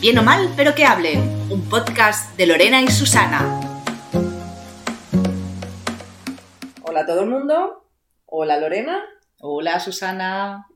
Bien o mal, pero que hablen. Un podcast de Lorena y Susana. Hola a todo el mundo. Hola Lorena. Hola Susana.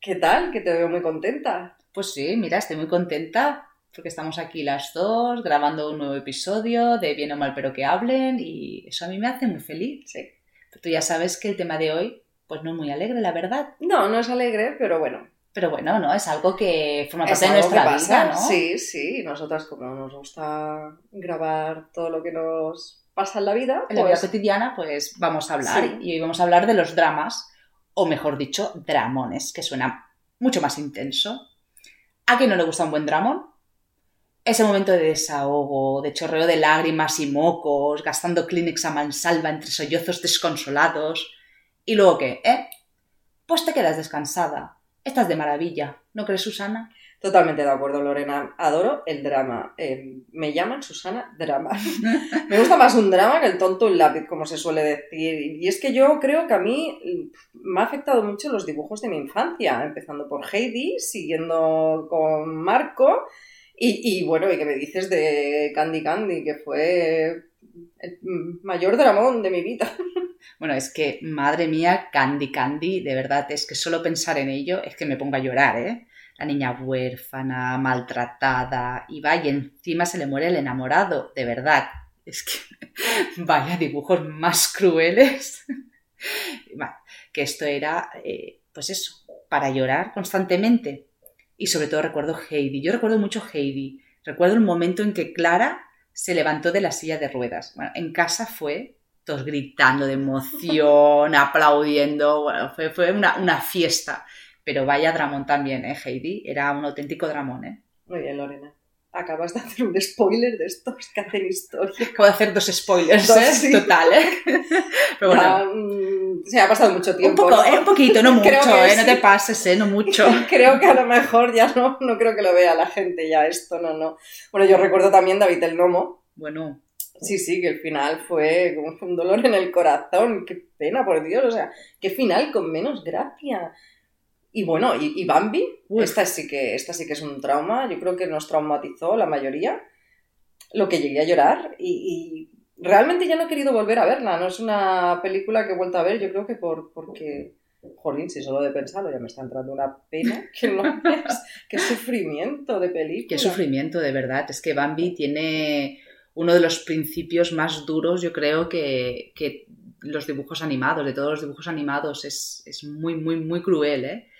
¿Qué tal? Que te veo muy contenta. Pues sí, mira, estoy muy contenta porque estamos aquí las dos grabando un nuevo episodio de Bien o mal, pero que hablen y eso a mí me hace muy feliz. Sí. Pero tú ya sabes que el tema de hoy, pues no es muy alegre, la verdad. No, no es alegre, pero bueno. Pero bueno, ¿no? Es algo que forma parte de nuestra pasa. vida, ¿no? Sí, sí. Nosotras, como nos gusta grabar todo lo que nos pasa en la vida, En la vida pues cotidiana, pues vamos a hablar. Sí. Y hoy vamos a hablar de los dramas, o mejor dicho, dramones, que suena mucho más intenso. ¿A quién no le gusta un buen dramón? Ese momento de desahogo, de chorreo de lágrimas y mocos, gastando Kleenex a mansalva entre sollozos desconsolados. ¿Y luego qué? ¿Eh? Pues te quedas descansada. Estás de maravilla, ¿no crees, Susana? totalmente de acuerdo, Lorena. Adoro el drama. Eh, me llaman Susana Drama. me gusta más un drama que el tonto el lápiz, como se suele decir. Y es que yo creo que a mí mm, me ha afectado mucho los dibujos de mi infancia, empezando por Heidi, siguiendo con Marco. Y, y bueno, ¿y qué me dices de Candy Candy? Que fue el mayor dramón de mi vida. Bueno, es que, madre mía, Candy Candy, de verdad, es que solo pensar en ello es que me ponga a llorar, ¿eh? La niña huérfana, maltratada, y va, y encima se le muere el enamorado, de verdad. Es que, vaya dibujos más crueles. Que esto era, eh, pues eso, para llorar constantemente. Y sobre todo recuerdo Heidi. Yo recuerdo mucho Heidi. Recuerdo el momento en que Clara se levantó de la silla de ruedas. Bueno, en casa fue todos gritando de emoción, aplaudiendo. Bueno, fue, fue una, una fiesta. Pero vaya dramón también, ¿eh, Heidi? Era un auténtico dramón, ¿eh? Muy bien, Lorena. Acabas de hacer un spoiler de estos que hacen historia. Acabo de hacer dos spoilers, Dos, ¿eh? sí. Total, ¿eh? Pero bueno, Ya, mm, se ha pasado mucho un tiempo. poco, ¿no? ¿eh? Un poquito, no mucho, ¿eh? No te pases, ¿eh? No mucho. Creo que a lo mejor ya no, no creo que lo vea la gente ya esto, no, no. Bueno, yo recuerdo también David el Nomo. Bueno, Sí, sí, que el final fue como un dolor en el corazón. Qué pena, por Dios. O sea, qué final con menos gracia. Y bueno, y, y Bambi, Uf. esta sí, que, esta sí que es un trauma. Yo creo que nos traumatizó la mayoría. Lo que llegué a llorar. Y, y realmente ya no he querido volver a verla. No es una película que he vuelto a ver. Yo creo que por, porque. Jolín, si solo de pensarlo ya me está entrando una pena que no. Qué sufrimiento de película. qué sufrimiento, de verdad. Es que Bambi tiene uno de los principios más duros, yo creo, que, que los dibujos animados, de todos los dibujos animados. Es, es muy, muy, muy cruel, ¿eh?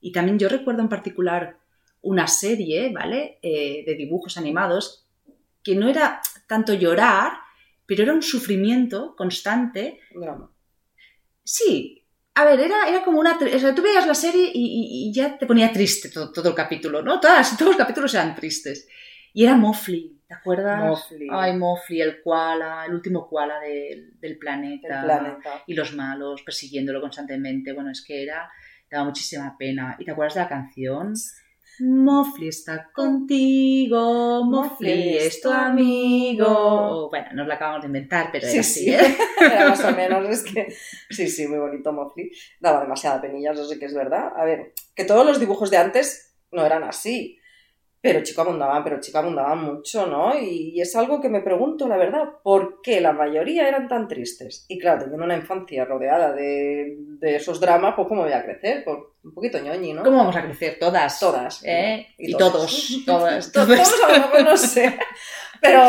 Y también yo recuerdo en particular una serie, ¿vale? Eh, de dibujos animados que no era tanto llorar, pero era un sufrimiento constante Drama. Sí, a ver, era, era como una... O sea, tú veías la serie y, y- y ya te ponía triste todo, todo el capítulo, ¿no? Todas, todos los capítulos eran tristes. Y era Mofli, ¿te acuerdas? Mowgli. Ay, Mofli, el koala, el último koala del, del planeta. Planeta. Y los malos persiguiéndolo constantemente. Bueno, es que era... Daba muchísima pena. ¿Y te acuerdas de la canción? Mofli está contigo, Mofli es tu amigo. Bueno, nos la acabamos de inventar, pero era Sí, así, sí. ¿eh? Era más o menos, es que. Sí, sí, muy bonito Mofli. Daba demasiada penilla, eso sí que es verdad. A ver, que todos los dibujos de antes no eran así. Pero chico abundaban, pero chico abundaban mucho, ¿no? Y, y es algo que me pregunto, la verdad, ¿por qué la mayoría eran tan tristes? Y claro, teniendo una infancia rodeada de, de esos dramas, pues ¿cómo voy a crecer? Pues un poquito ñoñi, ¿no? ¿Cómo vamos a crecer? Todas. Todas. ¿Eh? Y, Y todos. Todas. To- Todos a lo mejor no sé. Pero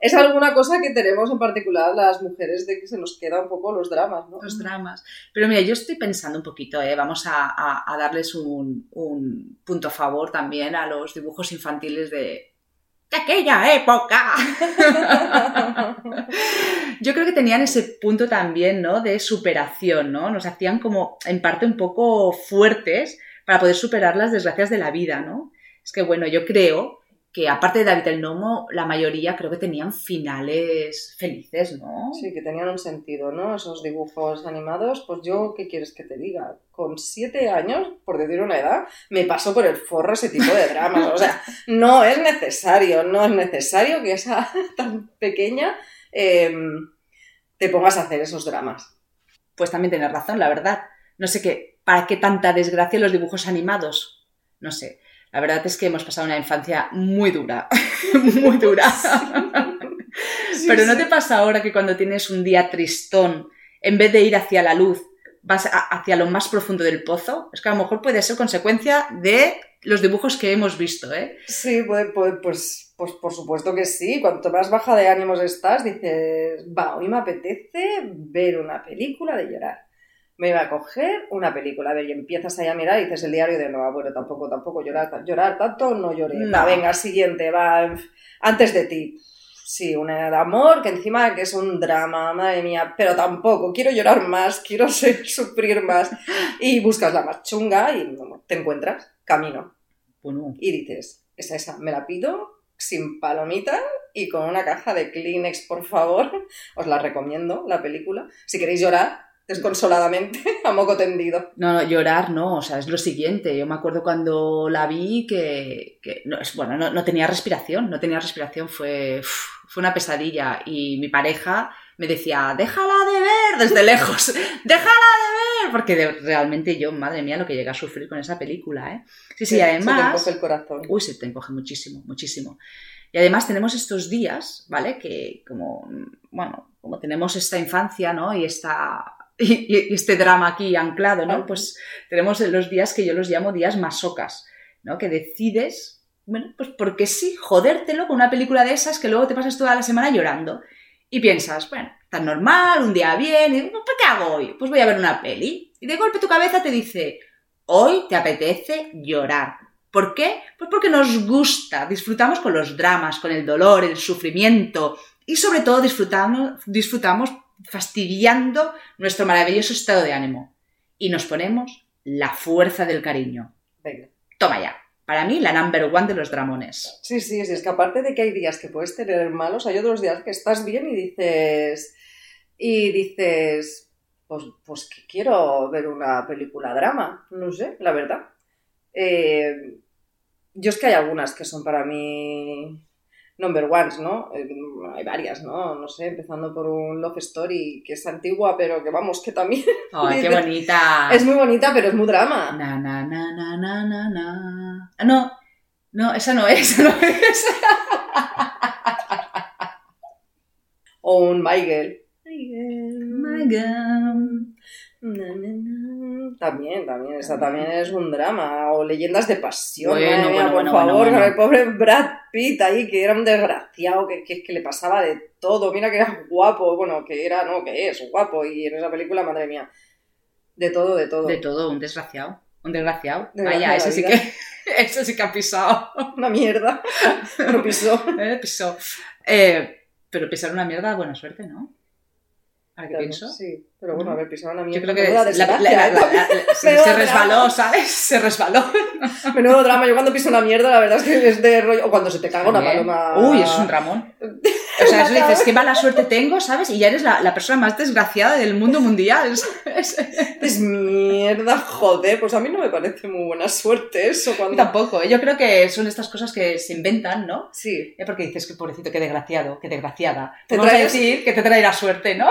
es alguna cosa que tenemos en particular las mujeres de que se nos queda un poco los dramas, ¿no? Los dramas. Pero mira, yo estoy pensando un poquito, ¿eh? vamos a, a- a darles un, un punto a favor también a los dibujos infantiles de, de aquella época. Yo creo que tenían ese punto también, ¿no? De superación, ¿no? Nos hacían como, en parte, un poco fuertes para poder superar las desgracias de la vida, ¿no? Es que bueno, yo creo que aparte de David el Nomo, la mayoría creo que tenían finales felices, ¿no? Sí, que tenían un sentido, ¿no? Esos dibujos animados, pues yo, ¿qué quieres que te diga? Con siete años, por decir una edad, me pasó por el forro ese tipo de dramas. O sea, no es necesario, no es necesario que esa tan pequeña em, te pongas a hacer esos dramas. Pues también tienes razón, la verdad. No sé qué, ¿para qué tanta desgracia los dibujos animados? No sé. La verdad es que hemos pasado una infancia muy dura, muy dura. Pero ¿no te pasa ahora que cuando tienes un día tristón, en vez de ir hacia la luz, vas hacia lo más profundo del pozo? Es que a lo mejor puede ser consecuencia de los dibujos que hemos visto, ¿eh? Sí, pues, pues, pues, pues por supuesto que sí. Cuanto más baja de ánimos estás, dices, va, hoy me apetece ver una película de llorar me iba a coger una película. A ver, y empiezas ahí a mirar y dices el diario de no, bueno, tampoco, tampoco llorar, llorar tanto, no lloré. Va, venga, siguiente, va, antes de ti. Sí, una de amor, que encima que es un drama, madre mía, pero tampoco, quiero llorar más, quiero sufrir más. Y buscas la más chunga y te encuentras, camino. Y dices, es esa, me la pido sin palomita y con una caja de Kleenex, por favor. Os la recomiendo, la película. Si queréis llorar, desconsoladamente, a moco tendido. No, no, llorar no, o sea, es lo siguiente. Yo me acuerdo cuando la vi que, no, bueno, no, tenía respiración, no tenía respiración, fue, fue una pesadilla. Y mi pareja me decía, déjala de ver desde lejos, déjala de ver, porque realmente yo, madre mía, lo que llegué a sufrir con esa película, ¿eh? Sí, sí, además... Se te encoge el corazón. Uy, se te encoge muchísimo, muchísimo. Y además tenemos estos días, ¿vale? Que como, bueno, como tenemos esta infancia, ¿no? Y esta y, este drama aquí anclado, ¿no? Pues tenemos los días que yo los llamo días masocas, ¿no? Que decides, bueno, pues porque sí, jodértelo con una película de esas que luego te pasas toda la semana llorando. Y piensas, bueno, tan normal, un día bien, y, ¿por qué hago hoy? Pues voy a ver una peli. Y de golpe tu cabeza te dice, hoy te apetece llorar. ¿Por qué? Pues porque nos gusta, disfrutamos con los dramas, con el dolor, el sufrimiento y sobre todo disfrutamos, disfrutamos fastidiando nuestro maravilloso estado de ánimo. Y nos ponemos la fuerza del cariño. Venga. Toma ya. Para mí, la number one de los dramones. Sí, sí, sí. Es que aparte de que hay días que puedes tener malos, hay otros días que estás bien y dices. Y dices. Pues, pues que quiero ver una película drama. No sé, la verdad. Eh, yo es que hay algunas que son para mí number ones, ¿no? Eh, hay varias, ¿no? No sé, empezando por un Love Story que es antigua, pero que vamos, que también. ¡Ay, qué bonita! Es muy bonita, pero es muy drama. Na, na, na, na, na, na, na. Ah, no, no, esa no es, esa no es. o un My Girl. My Girl. My Girl. También, también, esa también es un drama. O leyendas de pasión, bueno, por favor, con el pobre Brad Pitt ahí, que era un desgraciado, que, que, le pasaba de todo. Mira que era guapo, bueno, que era, no, que es guapo. Y en esa película, madre mía, de todo, de todo. De todo, un desgraciado. Un desgraciado. Vaya, ese sí que. Eso sí que ha pisado. Una mierda. Pero pisó. Eh, pisó. Eh, pero pisar una mierda, buena suerte, ¿no? Qué pienso? Sí, pero bueno, a ver, pisaron a mí. Yo creo que la, se, resbaló, ¿sabes? Se resbaló. Menudo drama. Yo cuando piso una mierda, la verdad es que es de rollo. O cuando se te caga una paloma. Uy, es un Ramón. O sea, eso dices, qué mala suerte tengo, ¿sabes? Y ya eres la, persona más desgraciada del mundo mundial. Es mierda, joder. Pues a mí no me parece muy buena suerte eso. Cuando... Tampoco. ¿eh? Yo creo que son estas cosas que se inventan, ¿no? Sí. Porque dices que pobrecito, qué desgraciado, qué desgraciada. Te Vamos a decir que te traerá suerte, ¿no?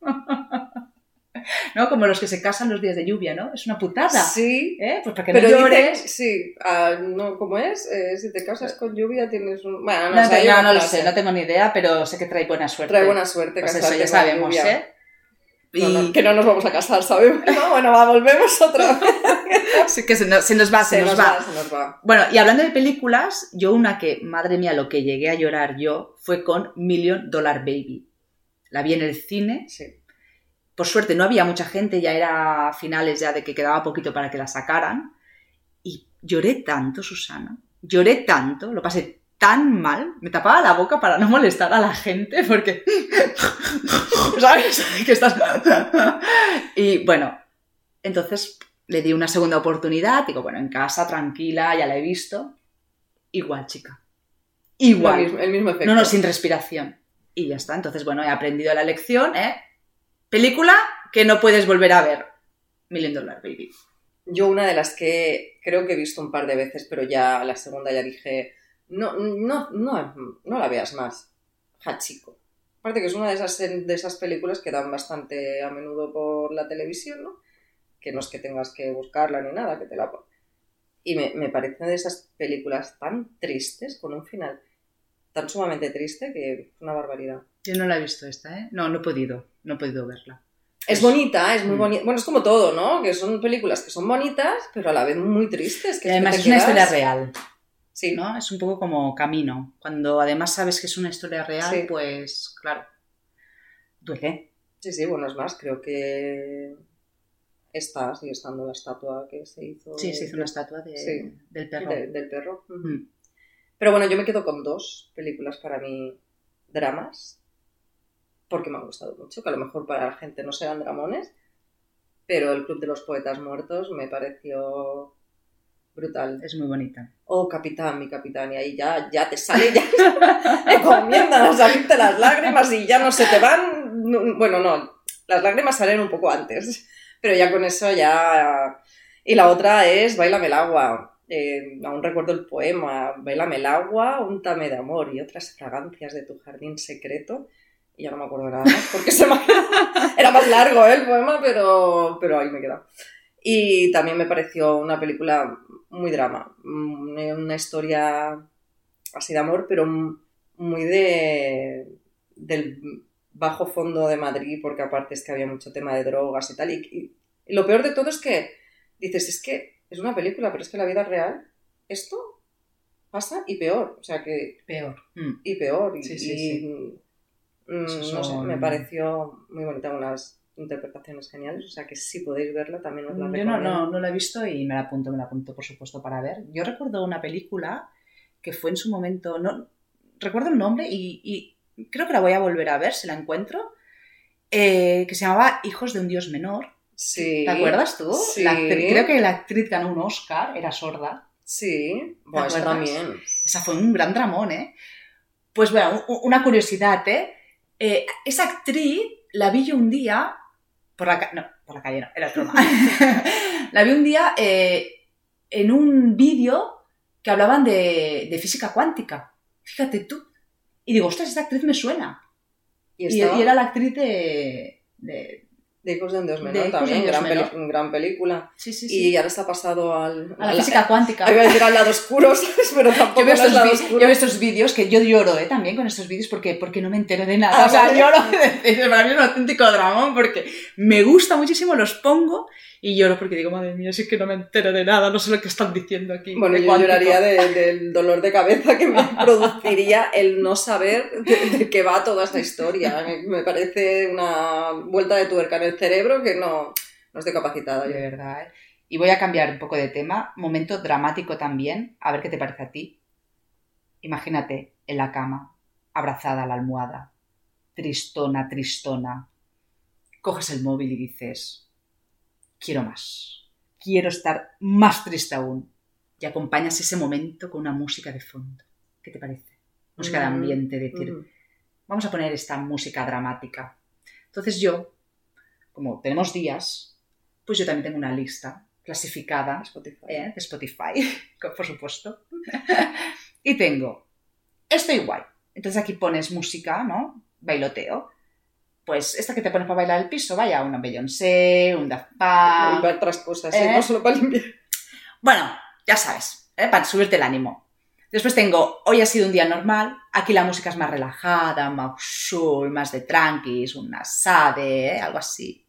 ¿No? Como los que se casan los días de lluvia, ¿no? Es una putada. Sí. ¿Eh? Pues para que no llores. sí, ah, no, ¿cómo es? Eh, si te casas con lluvia tienes un... Bueno, no, no, sé, no, lo sé, no tengo ni idea, pero sé que trae buena suerte. Trae buena suerte, pues eso ya sabemos, ¿eh? Y... que no nos vamos a casar, ¿sabemos? No, bueno, va, volvemos otra vez. sí, que se nos, se nos va, se, nos, va. Se nos va. Bueno, y hablando de películas, yo una que, madre mía, lo que llegué a llorar yo fue con Million Dollar Baby. La vi en el cine. Sí. Por suerte no había mucha gente, ya era finales ya de que quedaba poquito para que la sacaran. Y lloré tanto, Susana. Lloré tanto, lo pasé tan mal, me tapaba la boca para no molestar a la gente porque... ¿Sabes? que estás... y bueno, entonces le di una segunda oportunidad, digo, bueno, en casa, tranquila, ya la he visto. igual, chica. Igual. mismo- el mismo efecto. No, no, sin respiración. Y ya está. Entonces, bueno, he aprendido la lección, ¿eh? Película que no puedes volver a ver. Million Dollar Baby. Yo una de las que creo que he visto un par de veces, pero ya la segunda ya dije, no, no, no, no la veas más. Hachiko. Aparte que es una de esas, de esas películas que dan bastante a menudo por la televisión, ¿no? Que no es que tengas que buscarla ni nada, que te la Y me, me parece una de esas películas tan tristes, con un final tan sumamente triste, que es una barbaridad. Yo no la he visto esta, ¿eh? No, no he podido. No he podido verla. Es bonita, es muy Mm. bonita. Bueno, es como todo, ¿no? Que son películas que son bonitas, pero a la vez muy tristes. Que Y es que además es una quedas- historia real, Sí, ¿no? Es un poco como camino. Cuando además sabes que es una historia real, Sí. pues, claro, duele. Sí, sí, bueno, es más, creo que está, sigue estando la estatua que se hizo. Sí, se hizo una estatua de- Sí. del perro. de- del perro. Mm. Pero bueno, yo me quedo con dos películas para mí dramas, porque me han gustado mucho, que a lo mejor para la gente no serán dramones, pero El Club de los Poetas Muertos me pareció brutal. Es muy bonita. Oh, capitán, mi capitán, y ahí ya, ya te sale, ya te comienzan a salirte las lágrimas y ya no se te van. no- Bueno, no, las lágrimas salen un poco antes, pero ya con eso ya. Y la otra es Bailame el agua. Eh, aún recuerdo el poema, Bailame el agua, úntame de amor y otras fragancias de tu jardín secreto. Y ya no me acuerdo nada más, porque se me Era más largo ¿eh, el poema, pero, pero ahí me he quedado. Y también me pareció una película muy drama, mm, una historia así de amor, pero muy de del bajo fondo de Madrid, porque aparte es que había mucho tema de drogas y tal. Y lo peor de todo es que dices, es que es una película, pero es que la vida real esto pasa y peor, o sea que Peor. Mm. y peor. Y, Sí, sí, y, mm, no sé, me pareció muy bonita, unas interpretaciones geniales, o sea que si podéis verla también os la Yo no, recomiendo. no, no la he visto y me la apunto, me la apunto por supuesto para ver. Yo recuerdo una película que fue en su momento, no recuerdo el nombre y, y creo que la voy a volver a ver si la encuentro, eh, que se llamaba Hijos de un Dios Menor. Sí. ¿Te acuerdas tú? Sí. La actri- creo que la actriz ganó un Oscar, era sorda. Sí, bueno, eso acuerdas? también. Esa fue un gran dramón, ¿eh? Pues bueno, una curiosidad, ¿eh? Eh, esa actriz la vi yo un día por la calle, no, por la calle no, era broma. la vi un día eh, en un vídeo que hablaban de, de física cuántica. Fíjate tú. Y digo, ostras, esta actriz me suena. Y, Y, estaba y era la actriz de... de- de Hijos de Dios Menor también, gran, peli- Menor. gran película. Sí, sí, sí. Y ahora está pasado al, a la al- física cuántica. Iba a decir al lado oscuro, ¿sabes? Pero tampoco Yo veo, estos lado vi- oscuro. yo veo estos vídeos que yo lloro ¿eh? también con estos vídeos porque, porque no me entero de nada. Ah, o sea, vale. lloro. Para mí es un auténtico dramón porque me gusta muchísimo, los pongo y lloro porque digo, madre mía, si es que no me entero de nada, no sé lo que están diciendo aquí. Bueno, yo cuántico". lloraría de- del dolor de cabeza que me produciría el no saber de, de qué va toda esta historia. Me, me parece una vuelta de tuerca en el cerebro que no, no estoy capacitada. De yo. verdad. ¿eh? Y voy a cambiar un poco de tema. Momento dramático también. A ver qué te parece a ti. Imagínate en la cama, abrazada a la almohada, tristona, tristona. Coges el móvil y dices, quiero más. Quiero estar más triste aún. Y acompañas ese momento con una música de fondo. ¿Qué te parece? Música de Mm, ambiente, decir, mm. vamos a poner esta música dramática. Entonces yo, como tenemos días, pues yo también tengo una lista clasificada Spotify. ¿eh? de Spotify, por supuesto. y tengo, estoy guay. Entonces aquí pones música, ¿no? Bailoteo. Pues esta que te pones para bailar el piso, vaya, una Beyoncé, un Daft Y Punk. para otras cosas, ¿Eh? ¿eh? no solo para limpiar. Bueno, ya sabes, ¿eh? para subirte el ánimo. Después tengo, hoy ha sido un día normal, aquí la música es más relajada, más soul, más de tranquis, una sade, algo así.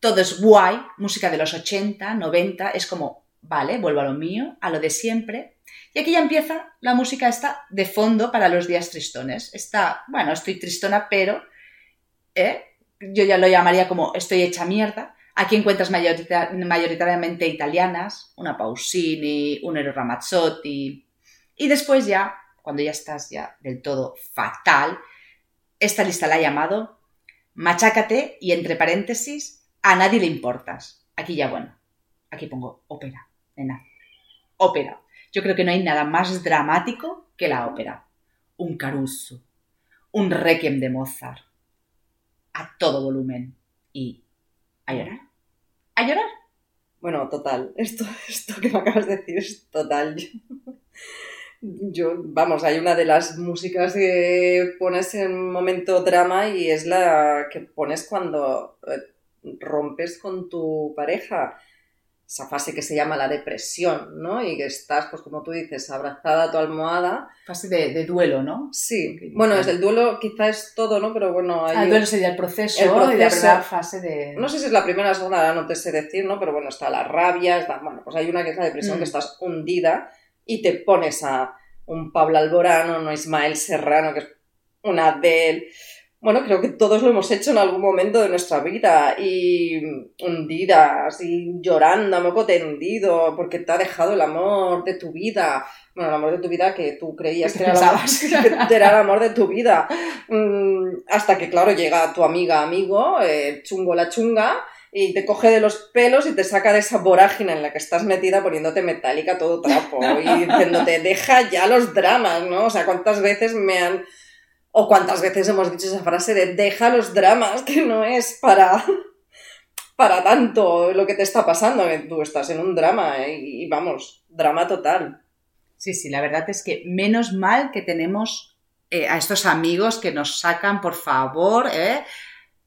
Todo es guay, música de los 80, 90, es como, vale, vuelvo a lo mío, a lo de siempre. Y aquí ya empieza la música esta de fondo para los días tristones. Está, bueno, estoy tristona, pero ¿eh? yo ya lo llamaría como estoy hecha mierda. Aquí encuentras mayorita- mayoritariamente italianas, una Pausini, un Ero Ramazzotti. Y después ya, cuando ya estás ya del todo fatal, esta lista la he llamado Machácate y entre paréntesis, a nadie le importas. Aquí ya, bueno, aquí pongo ópera, nena. Ópera. Yo creo que no hay nada más dramático que la ópera. Un Caruso, un Requiem de Mozart, a todo volumen y a llorar. A llorar. Bueno, total. Esto, esto que me acabas de decir es total. Yo, vamos, hay una de las músicas que pones en momento drama y es la que pones cuando eh, rompes con tu pareja esa fase que se llama la depresión, ¿no? Y que estás, pues como tú dices, abrazada a tu almohada. Fase de, duelo, ¿no? Sí. Bueno, es el duelo quizá es todo, ¿no? Pero bueno... Hay... Ah, el duelo sería el proceso, el proceso, y la primera fase de... No sé si es la primera o segunda, no te sé decir, ¿no? Pero bueno, está la rabia, está... Bueno, pues hay una que es la depresión, que mm. estás hundida y te pones a un Pablo Alborano, un Ismael Serrano, que es una Adele bueno, creo que todos lo hemos hecho en algún momento de nuestra vida y hundida, así llorando a moco tendido, porque te ha dejado el amor de tu vida. Bueno, el amor de tu vida que tú creías que era, el amor de tu vida. Mm, hasta que, claro, llega tu amiga, amigo, eh, chungo la chunga, y te coge de los pelos y te saca de esa vorágine en la que estás metida poniéndote metálica todo trapo y diciéndote, deja ya los dramas, ¿no? O sea, ¿cuántas veces me han o cuántas veces hemos dicho esa frase de deja los dramas, que no es para, para tanto lo que te está pasando, que tú estás en un drama y vamos, drama total. Sí, sí, la verdad es que menos mal que tenemos eh, a estos amigos que nos sacan, por favor, ¿eh?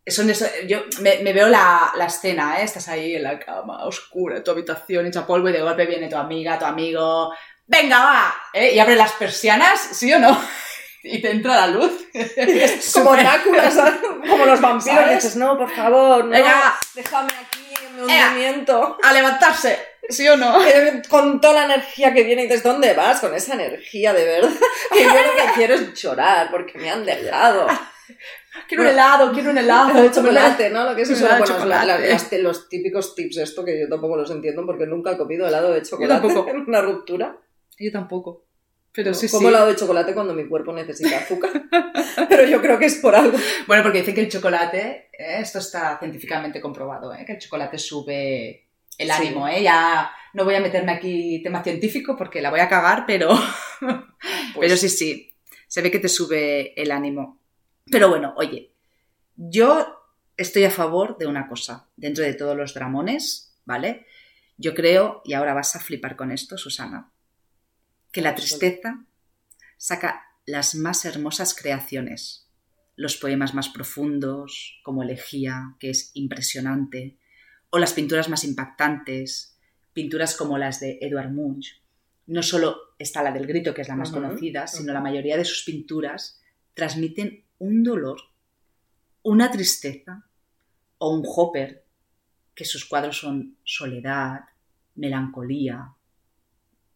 Son eso, yo me, veo la, la, escena, ¿eh? Estás ahí en la cama, oscura, tu habitación, hecha polvo y de golpe viene tu amiga, tu amigo, venga, va, ¿eh? Y abre las persianas, ¿sí o no? Y te entra la luz. como Drácula, como los vampiros. dices, no, por favor, no, déjame aquí en mi hundimiento. A levantarse, ¿sí o no? Eh, con toda la energía que viene y dices, ¿dónde vas? Con esa energía de verdad. Que yo lo que quiero es llorar porque me han dejado. Quiero un helado, quiero un helado de chocolate, ¿no? Lo que es chocolate. los típicos tips esto que yo tampoco los entiendo porque nunca he comido helado de chocolate en una ruptura. Yo tampoco. Pero sí, como helado de chocolate cuando mi cuerpo necesita azúcar. Pero yo creo que es por algo. Bueno, porque dicen que el chocolate, eh, esto está científicamente comprobado, eh, que el chocolate sube el ánimo. ¿eh? Ya no voy a meterme aquí tema científico porque la voy a cagar, pero, pues pero sí, sí, se ve que te sube el ánimo. Pero bueno, oye, yo estoy a favor de una cosa, dentro de todos los dramones, ¿vale? Yo creo, y ahora vas a flipar con esto, Susana, que la tristeza saca las más hermosas creaciones, los poemas más profundos, como Elegía, que es impresionante, o las pinturas más impactantes, pinturas como las de Edward Munch. No solo está la del grito, que es la más conocida, sino la mayoría de sus pinturas transmiten un dolor, una tristeza o un Hopper, que sus cuadros son soledad, melancolía,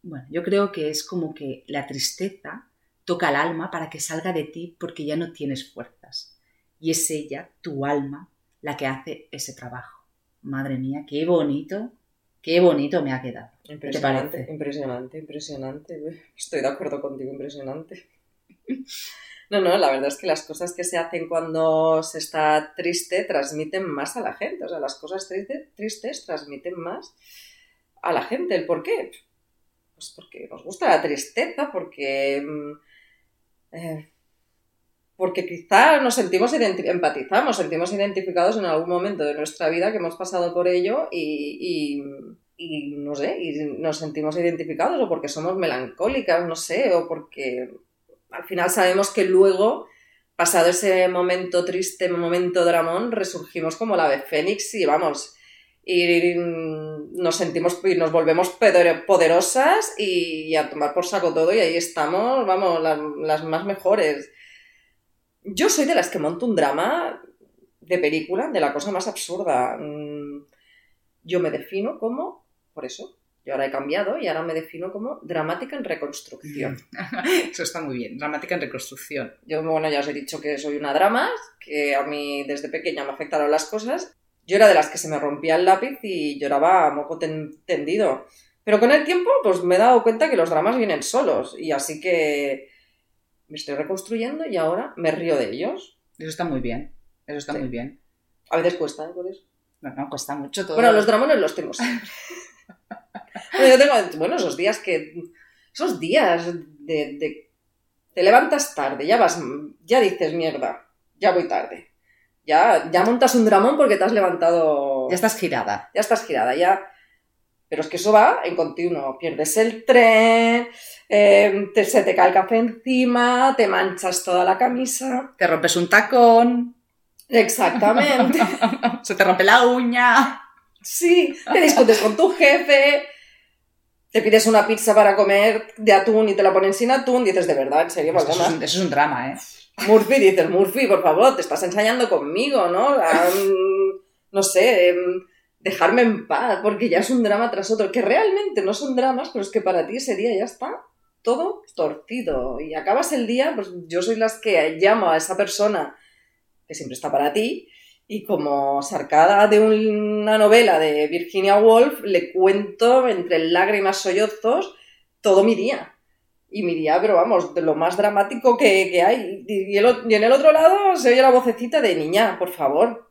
bueno, yo creo que es como que la tristeza toca al alma para que salga de ti porque ya no tienes fuerzas. Y es ella, tu alma, la que hace ese trabajo. Madre mía, qué bonito, qué bonito me ha quedado. Impresionante, impresionante, impresionante. Estoy de acuerdo contigo, impresionante. No, no, la verdad es que las cosas que se hacen cuando se está triste transmiten más a la gente. O sea, las cosas tristes transmiten más a la gente. ¿El por qué? Pues porque nos gusta la tristeza, porque, mm, eh, porque quizá nos sentimos empatizamos, sentimos identificados en algún momento de nuestra vida que hemos pasado por ello y, no sé, y nos sentimos identificados o porque somos melancólicas, no sé, o porque al final sabemos que luego pasado ese momento triste, momento dramón, resurgimos como la de Fénix y vamos, y nos sentimos y nos volvemos poderosas y a tomar por saco todo y ahí estamos, vamos, las, más mejores. Yo soy de las que monto un drama de película de la cosa más absurda. Mm, yo me defino como, por eso, yo ahora he cambiado y ahora me defino como dramática en reconstrucción. Eso está muy bien, dramática en reconstrucción. Yo, bueno, ya os he dicho que soy una drama, que a mí desde pequeña me afectaron las cosas yo era de las que se me rompía el lápiz y lloraba a moco tendido. Pero con el tiempo, pues me he dado cuenta que los dramas vienen solos. Y así que me estoy reconstruyendo y ahora me río de ellos. Eso está muy bien. Eso está muy bien. A veces cuesta, ¿eh? Por eso. No, no, cuesta mucho todo. Bueno, los dramones los tengo siempre. bueno, yo tengo, bueno, esos días que esos días de, de- te levantas tarde, ya vas, ya dices mierda, ya voy tarde. Ya, ya montas un dramón porque te has levantado. Ya estás girada. ya estás girada, ya. Pero es que eso va en continuo. Pierdes el tren, eh, te- se te cae el café encima, te manchas toda la camisa. Te rompes un tacón. Exactamente. Se te rompe la uña. Sí, te discutes con tu jefe, te pides una pizza para comer de atún y te la ponen sin atún, dices, de verdad, en serio, Eso es, un, eso es un drama, ¿eh? Murphy, dices, Murphy, por favor, te estás ensayando conmigo, ¿no? Mm, no sé, em, dejarme en paz, porque ya es un drama tras otro, que realmente no son dramas, pero es que para ti ese día ya está todo torcido. Y acabas el día, pues yo soy las que llamo a esa persona que siempre está para ti, y como sarcada de una novela de Virginia Woolf, le cuento entre lágrimas, sollozos, todo mi día. Y mi día, pero vamos, de lo más dramático que, que hay. Y, el en el otro lado se oye la vocecita de niña, por favor.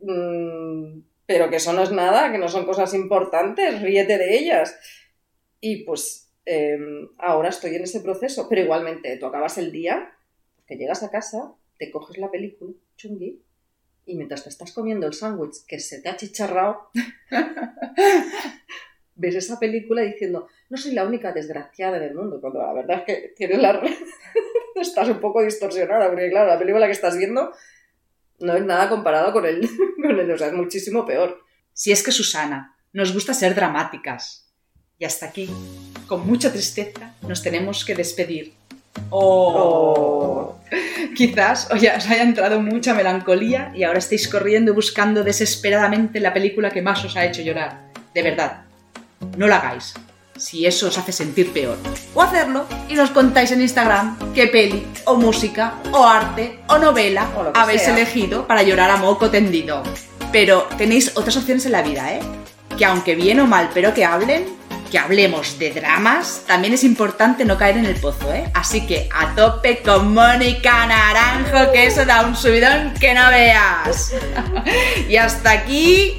Mm, pero que eso no es nada, que no son cosas importantes, ríete de ellas. Y pues eh, ahora estoy en ese proceso, pero igualmente tú acabas el día, que llegas a casa, te coges la película, chungui, y mientras te estás comiendo el sándwich que se te ha chicharrado, ves esa película diciendo, no soy la única desgraciada del mundo, cuando la verdad es que tienes la... estás un poco distorsionada, porque claro, la película que estás viendo no es nada comparado con el, con el, o sea, es muchísimo peor. Si es que Susana, nos gusta ser dramáticas. Y hasta aquí, con mucha tristeza, nos tenemos que despedir. Oh. Quizás os haya entrado mucha melancolía y ahora estéis corriendo buscando desesperadamente la película que más os ha hecho llorar. De verdad, no la hagáis, si eso os hace sentir peor. O hacerlo y nos contáis en Instagram qué peli, o música, o arte, o novela O lo habéis sea. elegido para llorar a moco tendido. Pero tenéis otras opciones en la vida, ¿eh? Que aunque bien o mal, pero que hablen, que hablemos de dramas, también es importante no caer en el pozo, ¿eh? Así que a tope con Mónica Naranjo, que eso da un subidón que no veas. y hasta aquí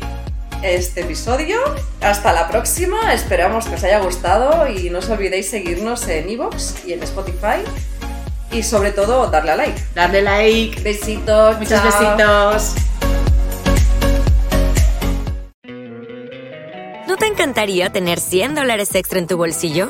Este episodio, hasta la próxima, esperamos que os haya gustado y no os olvidéis seguirnos en iVoox y en Spotify y sobre todo darle a like. darle like. Besitos, Muchos chao. besitos. ¿No te encantaría tener 100 dólares extra en tu bolsillo?